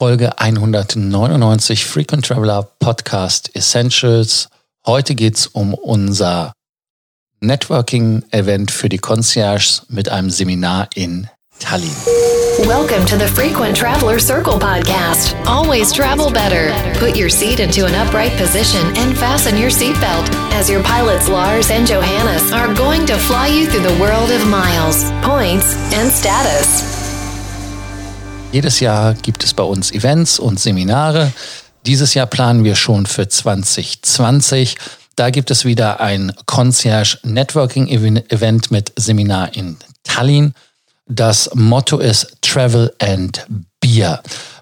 Folge 199 Frequent Traveler Podcast Essentials. Heute geht es um unser Networking-Event für die Concierge mit einem Seminar in Tallinn. Welcome to the Frequent Traveler Circle podcast. Always travel better. Put your seat into an upright position and fasten your seatbelt as your pilots Lars and Johannes are going to fly you through the world of miles, points, and status. Jedes Jahr gibt es bei uns Events und Seminare. Dieses Jahr planen wir schon für 2020. Da gibt es wieder ein Concierge Networking Event mit Seminar in Tallinn. Das Motto ist Travel and Beer.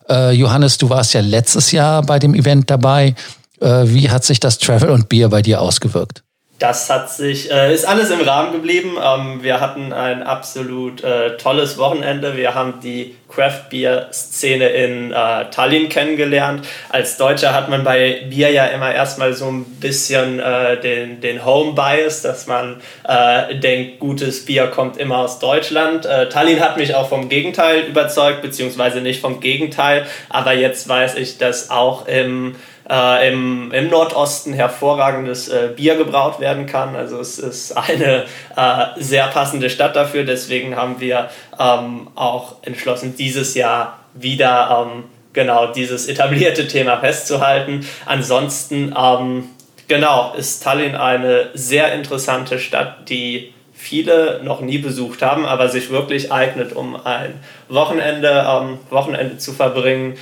Äh, Johannes, du warst ja letztes Jahr bei dem Event dabei. Äh, wie hat sich das Travel und Beer bei dir ausgewirkt? Das hat sich, äh, ist alles im Rahmen geblieben. Ähm, wir hatten ein absolut äh, tolles Wochenende. Wir haben die Craft Beer Szene in äh, Tallinn kennengelernt. Als Deutscher hat man bei Bier ja immer erstmal so ein bisschen äh, den, den Home Bias, dass man äh, denkt, gutes Bier kommt immer aus Deutschland. Äh, Tallinn hat mich auch vom Gegenteil überzeugt, beziehungsweise nicht vom Gegenteil. Aber jetzt weiß ich, dass auch im äh, im, im Nordosten hervorragendes äh, Bier gebraut werden kann. Also es ist eine äh, sehr passende Stadt dafür. Deswegen haben wir ähm, auch entschlossen, dieses Jahr wieder ähm, genau dieses etablierte Thema festzuhalten. Ansonsten ähm, genau ist Tallinn eine sehr interessante Stadt, die viele noch nie besucht haben, aber sich wirklich eignet, um ein Wochenende, ähm, Wochenende zu verbringen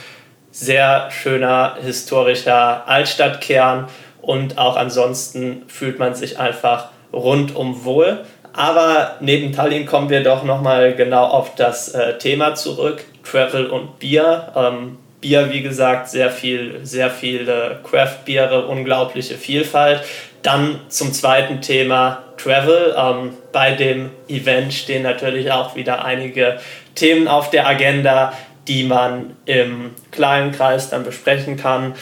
sehr schöner historischer Altstadtkern und auch ansonsten fühlt man sich einfach rundum wohl. Aber neben Tallinn kommen wir doch nochmal genau auf das äh, Thema zurück, Travel und Bier. Ähm, Bier, wie gesagt, sehr viel, sehr viele Craft-Biere, unglaubliche Vielfalt. Dann zum zweiten Thema Travel. Ähm, bei dem Event stehen natürlich auch wieder einige Themen auf der Agenda, die man im kleinen Kreis dann besprechen kann,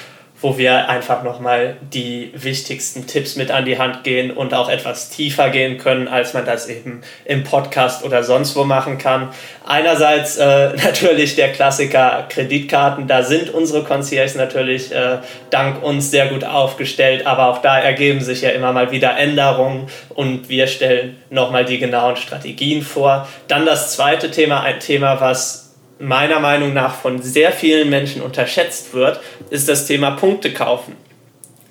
wo wir einfach nochmal die wichtigsten Tipps mit an die Hand gehen und auch etwas tiefer gehen können, als man das eben im Podcast oder sonst wo machen kann. Einerseits äh, natürlich der Klassiker Kreditkarten, da sind unsere Concierges natürlich äh, dank uns sehr gut aufgestellt, aber auch da ergeben sich ja immer mal wieder Änderungen und wir stellen nochmal die genauen Strategien vor. Dann das zweite Thema, ein Thema, was meiner Meinung nach von sehr vielen Menschen unterschätzt wird, ist das Thema Punkte kaufen.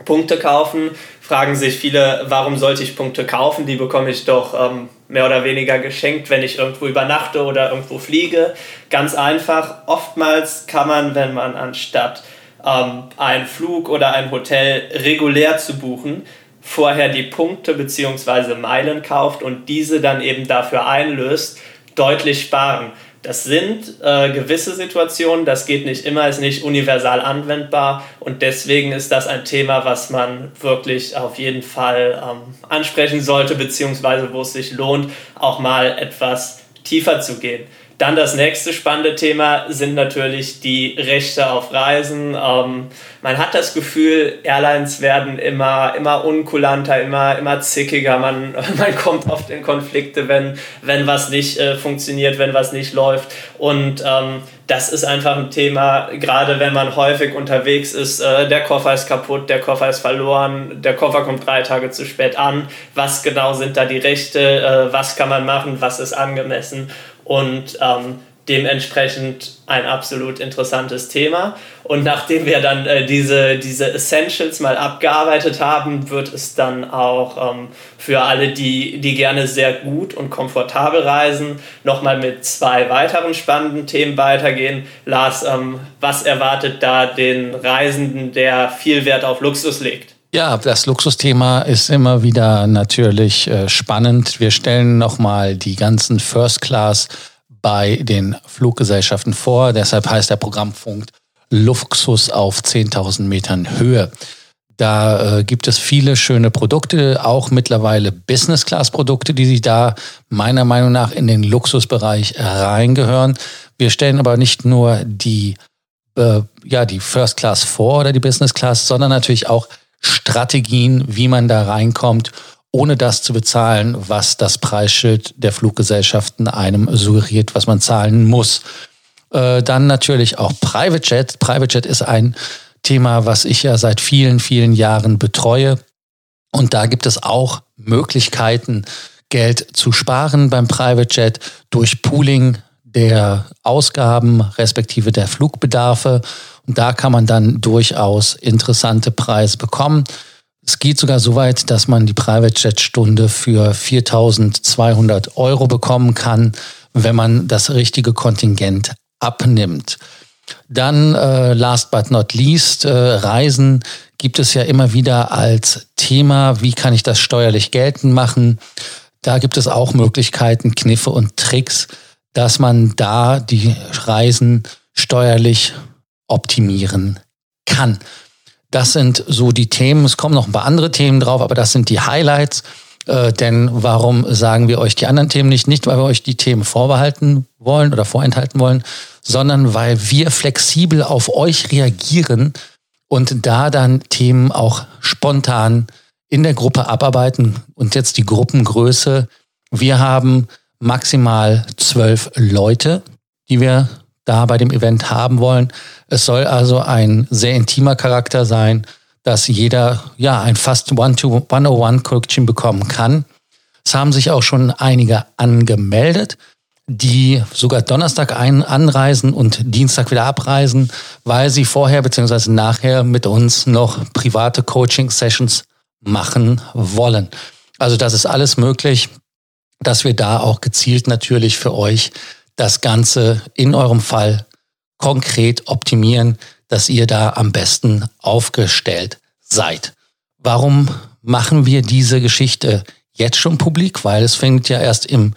Punkte kaufen, fragen sich viele, warum sollte ich Punkte kaufen? Die bekomme ich doch ähm, mehr oder weniger geschenkt, wenn ich irgendwo übernachte oder irgendwo fliege. Ganz einfach, oftmals kann man, wenn man anstatt ähm, einen Flug oder ein Hotel regulär zu buchen, vorher die Punkte bzw. Meilen kauft und diese dann eben dafür einlöst, deutlich sparen. Das sind äh, gewisse Situationen, das geht nicht immer, ist nicht universal anwendbar und deswegen ist das ein Thema, was man wirklich auf jeden Fall ähm, ansprechen sollte, beziehungsweise wo es sich lohnt, auch mal etwas tiefer zu gehen. Dann das nächste spannende Thema sind natürlich die Rechte auf Reisen. Ähm, man hat das Gefühl, Airlines werden immer, immer unkulanter, immer, immer zickiger. Man, man kommt oft in Konflikte, wenn, wenn was nicht äh, funktioniert, wenn was nicht läuft. Und ähm, das ist einfach ein Thema, gerade wenn man häufig unterwegs ist, äh, der Koffer ist kaputt, der Koffer ist verloren, der Koffer kommt drei Tage zu spät an. Was genau sind da die Rechte? Äh, was kann man machen? Was ist angemessen? Und ähm, dementsprechend ein absolut interessantes Thema. Und nachdem wir dann äh, diese, diese Essentials mal abgearbeitet haben, wird es dann auch ähm, für alle, die, die gerne sehr gut und komfortabel reisen, nochmal mit zwei weiteren spannenden Themen weitergehen. Lars, ähm, was erwartet da den Reisenden, der viel Wert auf Luxus legt? Ja, das Luxusthema ist immer wieder natürlich äh, spannend. Wir stellen nochmal die ganzen First Class bei den Fluggesellschaften vor. Deshalb heißt der Programmpunkt Luxus auf 10.000 Metern Höhe. Da äh, gibt es viele schöne Produkte, auch mittlerweile Business-Class-Produkte, die sich da meiner Meinung nach in den Luxusbereich reingehören. Wir stellen aber nicht nur die, äh, ja, die First Class vor oder die Business Class, sondern natürlich auch Strategien, wie man da reinkommt ohne das zu bezahlen, was das Preisschild der Fluggesellschaften einem suggeriert, was man zahlen muss. Äh, dann natürlich auch Private Jet. Private Jet ist ein Thema, was ich ja seit vielen, vielen Jahren betreue. Und da gibt es auch Möglichkeiten, Geld zu sparen beim Private Jet durch Pooling der Ausgaben respektive der Flugbedarfe. Und da kann man dann durchaus interessante Preise bekommen. Es geht sogar so weit, dass man die Private Jet Stunde für 4200 Euro bekommen kann, wenn man das richtige Kontingent abnimmt. Dann, äh, last but not least, äh, Reisen gibt es ja immer wieder als Thema. Wie kann ich das steuerlich geltend machen? Da gibt es auch Möglichkeiten, Kniffe und Tricks, dass man da die Reisen steuerlich optimieren kann. Das sind so die Themen. Es kommen noch ein paar andere Themen drauf, aber das sind die Highlights. Äh, denn warum sagen wir euch die anderen Themen nicht? Nicht, weil wir euch die Themen vorbehalten wollen oder vorenthalten wollen, sondern weil wir flexibel auf euch reagieren und da dann Themen auch spontan in der Gruppe abarbeiten. Und jetzt die Gruppengröße. Wir haben maximal zwölf Leute, die wir da bei dem Event haben wollen. Es soll also ein sehr intimer Charakter sein, dass jeder ja ein fast One-to-One-Coaching bekommen kann. Es haben sich auch schon einige angemeldet, die sogar Donnerstag ein anreisen und Dienstag wieder abreisen, weil sie vorher bzw. nachher mit uns noch private Coaching-Sessions machen wollen. Also das ist alles möglich, dass wir da auch gezielt natürlich für euch das Ganze in eurem Fall konkret optimieren, dass ihr da am besten aufgestellt seid. Warum machen wir diese Geschichte jetzt schon publik? Weil es fängt ja erst im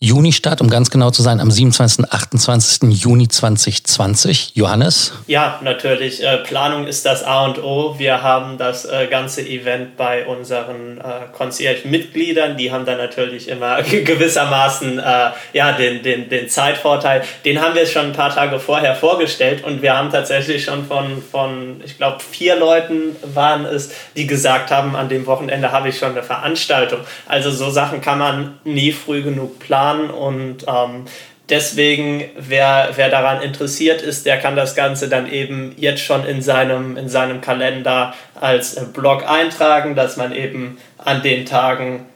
Juni statt, um ganz genau zu sein, am 27. und 28. Juni 2020. Johannes? Ja, natürlich. Äh, Planung ist das A und O. Wir haben das äh, ganze Event bei unseren äh, Concierge-Mitgliedern. Die haben dann natürlich immer gewissermaßen äh, ja, den, den, den Zeitvorteil. Den haben wir schon ein paar Tage vorher vorgestellt und wir haben tatsächlich schon von, von ich glaube, vier Leuten waren es, die gesagt haben, an dem Wochenende habe ich schon eine Veranstaltung. Also so Sachen kann man nie früh genug planen planen und ähm, deswegen, wer, wer daran interessiert ist, der kann das Ganze dann eben jetzt schon in seinem, in seinem Kalender als Blog eintragen, dass man eben an den Tagen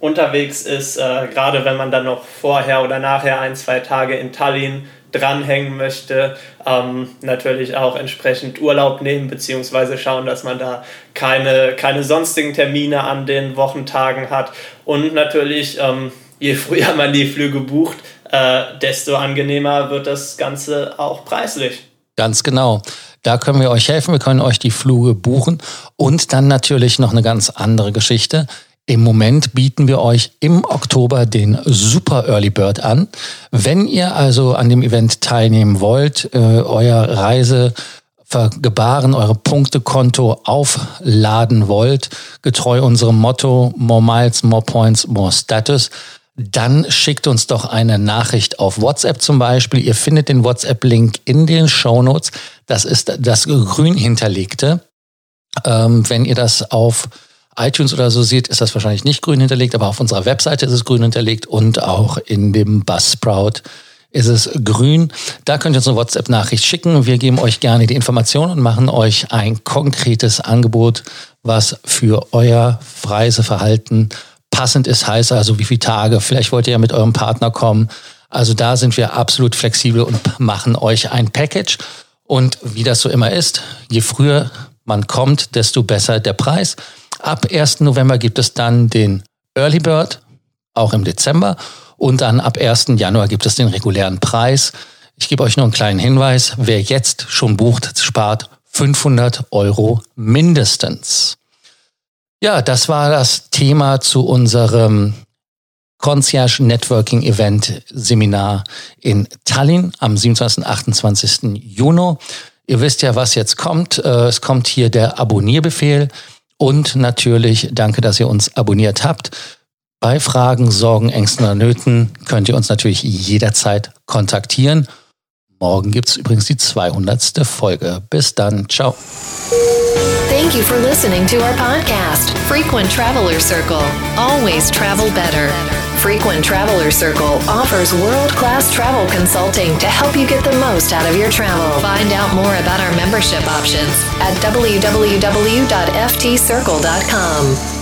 unterwegs ist, äh, gerade wenn man dann noch vorher oder nachher ein, zwei Tage in Tallinn dranhängen möchte, ähm, natürlich auch entsprechend Urlaub nehmen, beziehungsweise schauen, dass man da keine, keine sonstigen Termine an den Wochentagen hat und natürlich ähm, je früher man die Flüge bucht, äh, desto angenehmer wird das Ganze auch preislich. Ganz genau. Da können wir euch helfen. Wir können euch die Flüge buchen. Und dann natürlich noch eine ganz andere Geschichte. Im Moment bieten wir euch im Oktober den Super Early Bird an. Wenn ihr also an dem Event teilnehmen wollt, äh, euer Reise Gebaren, eure Punktekonto aufladen wollt, getreu unserem Motto More Miles, More Points, More Status, dann schickt uns doch eine Nachricht auf WhatsApp zum Beispiel. Ihr findet den WhatsApp-Link in den Show Notes. Das ist das grün hinterlegte. Ähm, wenn ihr das auf iTunes oder so seht, ist das wahrscheinlich nicht grün hinterlegt, aber auf unserer Webseite ist es grün hinterlegt und auch in dem Buzzsprout ist es grün. Da könnt ihr uns eine WhatsApp-Nachricht schicken. Wir geben euch gerne die Informationen und machen euch ein konkretes Angebot, was für euer Reiseverhalten passend ist, heißt also wie viele Tage, vielleicht wollt ihr ja mit eurem Partner kommen. Also da sind wir absolut flexibel und machen euch ein Package. Und wie das so immer ist, je früher man kommt, desto besser der Preis. Ab 1. November gibt es dann den Early Bird, auch im Dezember. Und dann ab 1. Januar gibt es den regulären Preis. Ich gebe euch nur einen kleinen Hinweis. Wer jetzt schon bucht, spart 500 Euro mindestens. Ja, das war das Thema zu unserem Concierge Networking Event Seminar in Tallinn am 27. und 28. Juni. Ihr wisst ja, was jetzt kommt. Äh, es kommt hier der Abonnierbefehl und natürlich danke, dass ihr uns abonniert habt. Bei Fragen, Sorgen, Ängsten oder Nöten könnt ihr uns natürlich jederzeit kontaktieren. Morgen gibt es übrigens die 200. Folge. Bis dann. Ciao. Thank you for listening to our podcast, Frequent Traveler Circle. Always travel better. Frequent Traveler Circle offers world class travel consulting to help you get the most out of your travel. Find out more about our membership options at www.ftcircle.com.